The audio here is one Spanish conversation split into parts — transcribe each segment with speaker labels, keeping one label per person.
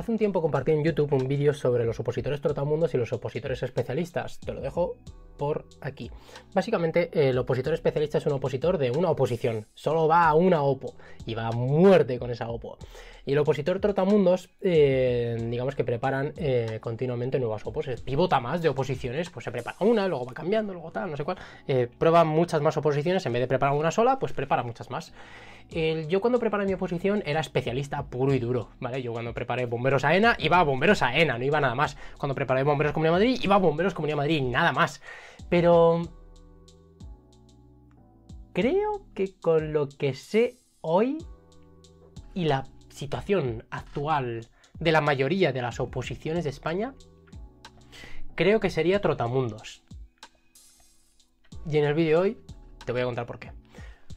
Speaker 1: hace un tiempo compartí en YouTube un vídeo sobre los opositores trotamundos y los opositores especialistas. Te lo dejo por aquí. Básicamente, el opositor especialista es un opositor de una oposición. Solo va a una OPO y va a muerte con esa OPO. Y el opositor trotamundos, eh, digamos que preparan eh, continuamente nuevas opos. Pivota más de oposiciones, pues se prepara una, luego va cambiando, luego tal, no sé cuál. Eh, prueba muchas más oposiciones, en vez de preparar una sola, pues prepara muchas más. yo cuando preparé mi oposición era especialista puro y duro, ¿vale? Yo cuando preparé Bomberos a ENA, iba a Bomberos a ENA, no iba nada más. Cuando preparé Bomberos Comunidad Madrid, iba a Bomberos Comunidad Madrid, nada más. Pero... Creo que con lo que sé hoy y la situación actual de la mayoría de las oposiciones de España, creo que sería Trotamundos. Y en el vídeo de hoy te voy a contar por qué.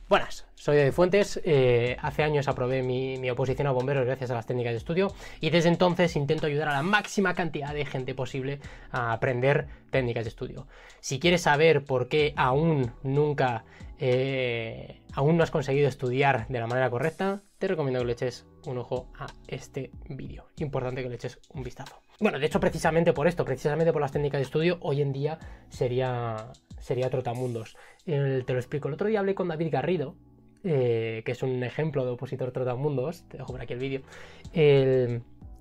Speaker 1: Buenas, soy de Fuentes. Eh, hace años aprobé mi, oposición a bomberos gracias a las técnicas de estudio y desde entonces intento ayudar a la máxima cantidad de gente posible a aprender técnicas de estudio. Si quieres saber por qué aún nunca, eh, aún no has conseguido estudiar de la manera correcta, te recomiendo que le eches un ojo a este vídeo. Importante que le eches un vistazo. Bueno, de hecho, precisamente por esto, precisamente por las técnicas de estudio, hoy en día sería, sería Trotamundos. te lo explico. El otro día hablé con David Garrido, eh, que es un ejemplo de opositor Trotamundos. Te dejo por aquí el vídeo.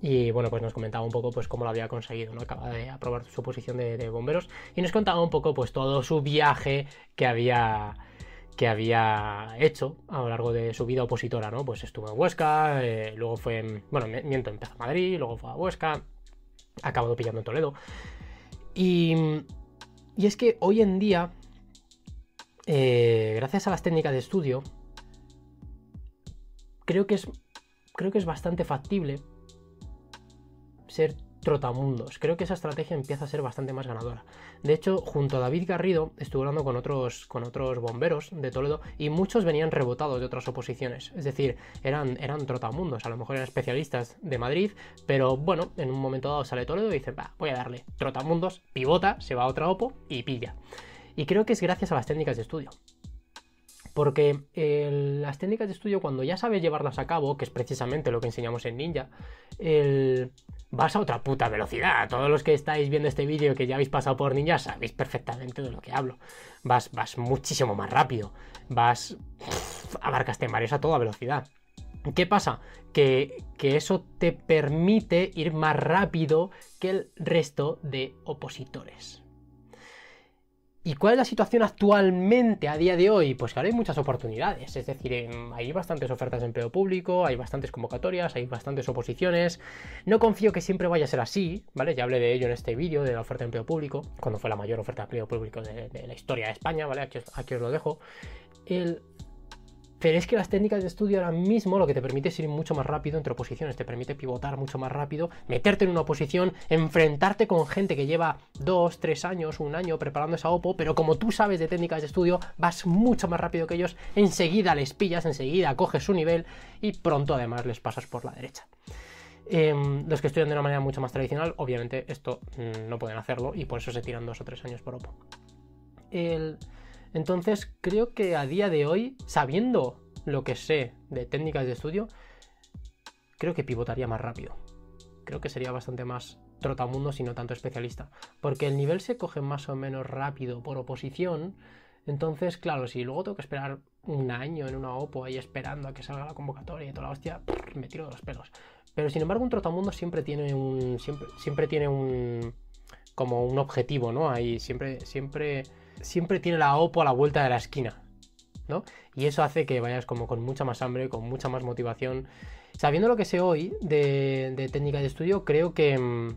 Speaker 1: y bueno, pues nos comentaba un poco pues cómo lo había conseguido, ¿no? Acaba de aprobar su posición de, de bomberos y nos contaba un poco pues todo su viaje que había que había hecho a lo largo de su vida opositora, ¿no? Pues estuvo en Huesca, eh, luego fue, bueno, miento, empezó a Madrid, luego fue a Huesca, acabado pillando en Toledo. Y, y es que hoy en día, eh, gracias a las técnicas de estudio, creo que es, creo que es bastante factible ser trotamundos. Creo que esa estrategia empieza a ser bastante más ganadora. De hecho, junto a David Garrido estuve hablando con otros, con otros bomberos de Toledo y muchos venían rebotados de otras oposiciones. Es decir, eran, eran trotamundos, a lo mejor eran especialistas de Madrid, pero bueno, en un momento dado sale Toledo y dice, va, voy a darle trotamundos, pivota, se va a otra OPO y pilla. Y creo que es gracias a las técnicas de estudio. Porque las técnicas de estudio, cuando ya sabes llevarlas a cabo, que es precisamente lo que enseñamos en Ninja, vas a otra puta velocidad. Todos los que estáis viendo este vídeo que ya habéis pasado por Ninja sabéis perfectamente de lo que hablo. Vas, vas muchísimo más rápido. Vas. abarcas mares a toda velocidad. ¿Qué pasa? Que, que, eso te permite ir más rápido que el resto de opositores. ¿Y cuál es la situación actualmente a día de hoy? Pues que ahora hay muchas oportunidades, es decir, em, hay bastantes ofertas de empleo público, hay bastantes convocatorias, hay bastantes oposiciones. No confío que siempre vaya a ser así, ¿vale? Ya hablé de ello en este vídeo, de la oferta de empleo público, cuando fue la mayor oferta de empleo público de, la historia de España, ¿vale? Aquí, aquí os lo dejo. El, pero es que las técnicas de estudio ahora mismo lo que te permite es ir mucho más rápido entre oposiciones, te permite pivotar mucho más rápido, meterte en una oposición, enfrentarte con gente que lleva dos, tres años, un año preparando esa OPO, pero como tú sabes de técnicas de estudio, vas mucho más rápido que ellos, enseguida les pillas, enseguida coges su nivel y pronto además les pasas por la derecha. Em, los que estudian de una manera mucho más tradicional, obviamente esto mm, no pueden hacerlo y por eso se tiran dos o tres años por OPO. El... Entonces creo que a día de hoy, sabiendo lo que sé de técnicas de estudio, creo que pivotaría más rápido. Creo que sería bastante más trotamundo si no tanto especialista. Porque el nivel se coge más o menos rápido por oposición. Entonces, claro, si luego tengo que esperar un año en una OPO ahí esperando a que salga la convocatoria y toda la hostia, me tiro de los pelos. Pero sin embargo, un trotamundo siempre tiene un. Siempre, siempre tiene un. como un objetivo, ¿no? Ahí siempre. siempre siempre tiene la OPO a la vuelta de la esquina, ¿no? Y eso hace que vayas como con mucha más hambre, con mucha más motivación. Sabiendo lo que sé hoy de, de técnica de estudio, creo que... Mm,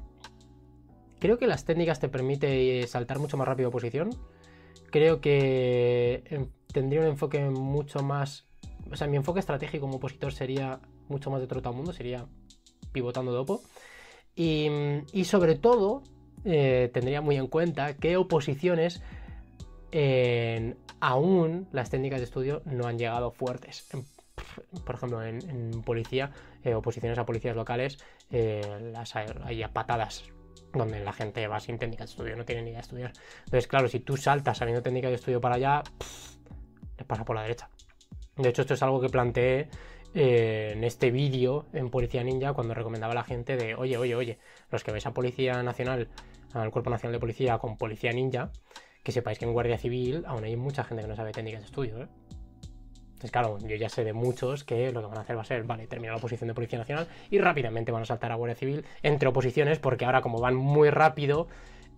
Speaker 1: creo que las técnicas te permiten saltar mucho más rápido posición. Creo que em, tendría un enfoque mucho más... O sea, mi enfoque estratégico como opositor sería mucho más de trotamundo, sería pivotando de OPO. Y, y sobre todo, eh, tendría muy en cuenta qué oposiciones aún las técnicas de estudio no han llegado fuertes. por ejemplo, en, policía, eh, oposiciones a policías locales, eh, las hay, a patadas donde la gente va sin técnicas de estudio, no tiene ni idea de estudiar. Entonces, claro, si tú saltas sabiendo técnicas de estudio para allá, les pasa por la derecha. De hecho, esto es algo que planteé eh, en este vídeo en Policía Ninja cuando recomendaba a la gente de, oye, oye, oye, los que vais a Policía Nacional, al Cuerpo Nacional de Policía con Policía Ninja, que sepáis que en Guardia Civil aún hay mucha gente que no sabe técnicas de estudio, ¿eh? Entonces, claro, yo ya sé de muchos que lo que van a hacer va a ser, vale, terminar la oposición de Policía Nacional y rápidamente van a saltar a Guardia Civil entre oposiciones, porque ahora como van muy rápido,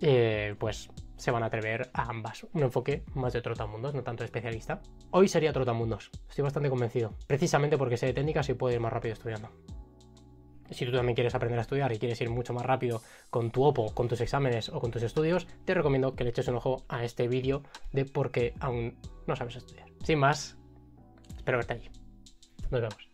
Speaker 1: eh, pues se van a atrever a ambas. Un enfoque más de trotamundos, no tanto de especialista. Hoy sería trotamundos, estoy bastante convencido. Precisamente porque sé de técnicas y puedo ir más rápido estudiando. Si tú también quieres aprender a estudiar y quieres ir mucho más rápido con tu OPO, con tus exámenes o con tus estudios, te recomiendo que le eches un ojo a este vídeo de por qué aún no sabes estudiar. Sin más, espero verte allí. Nos vemos.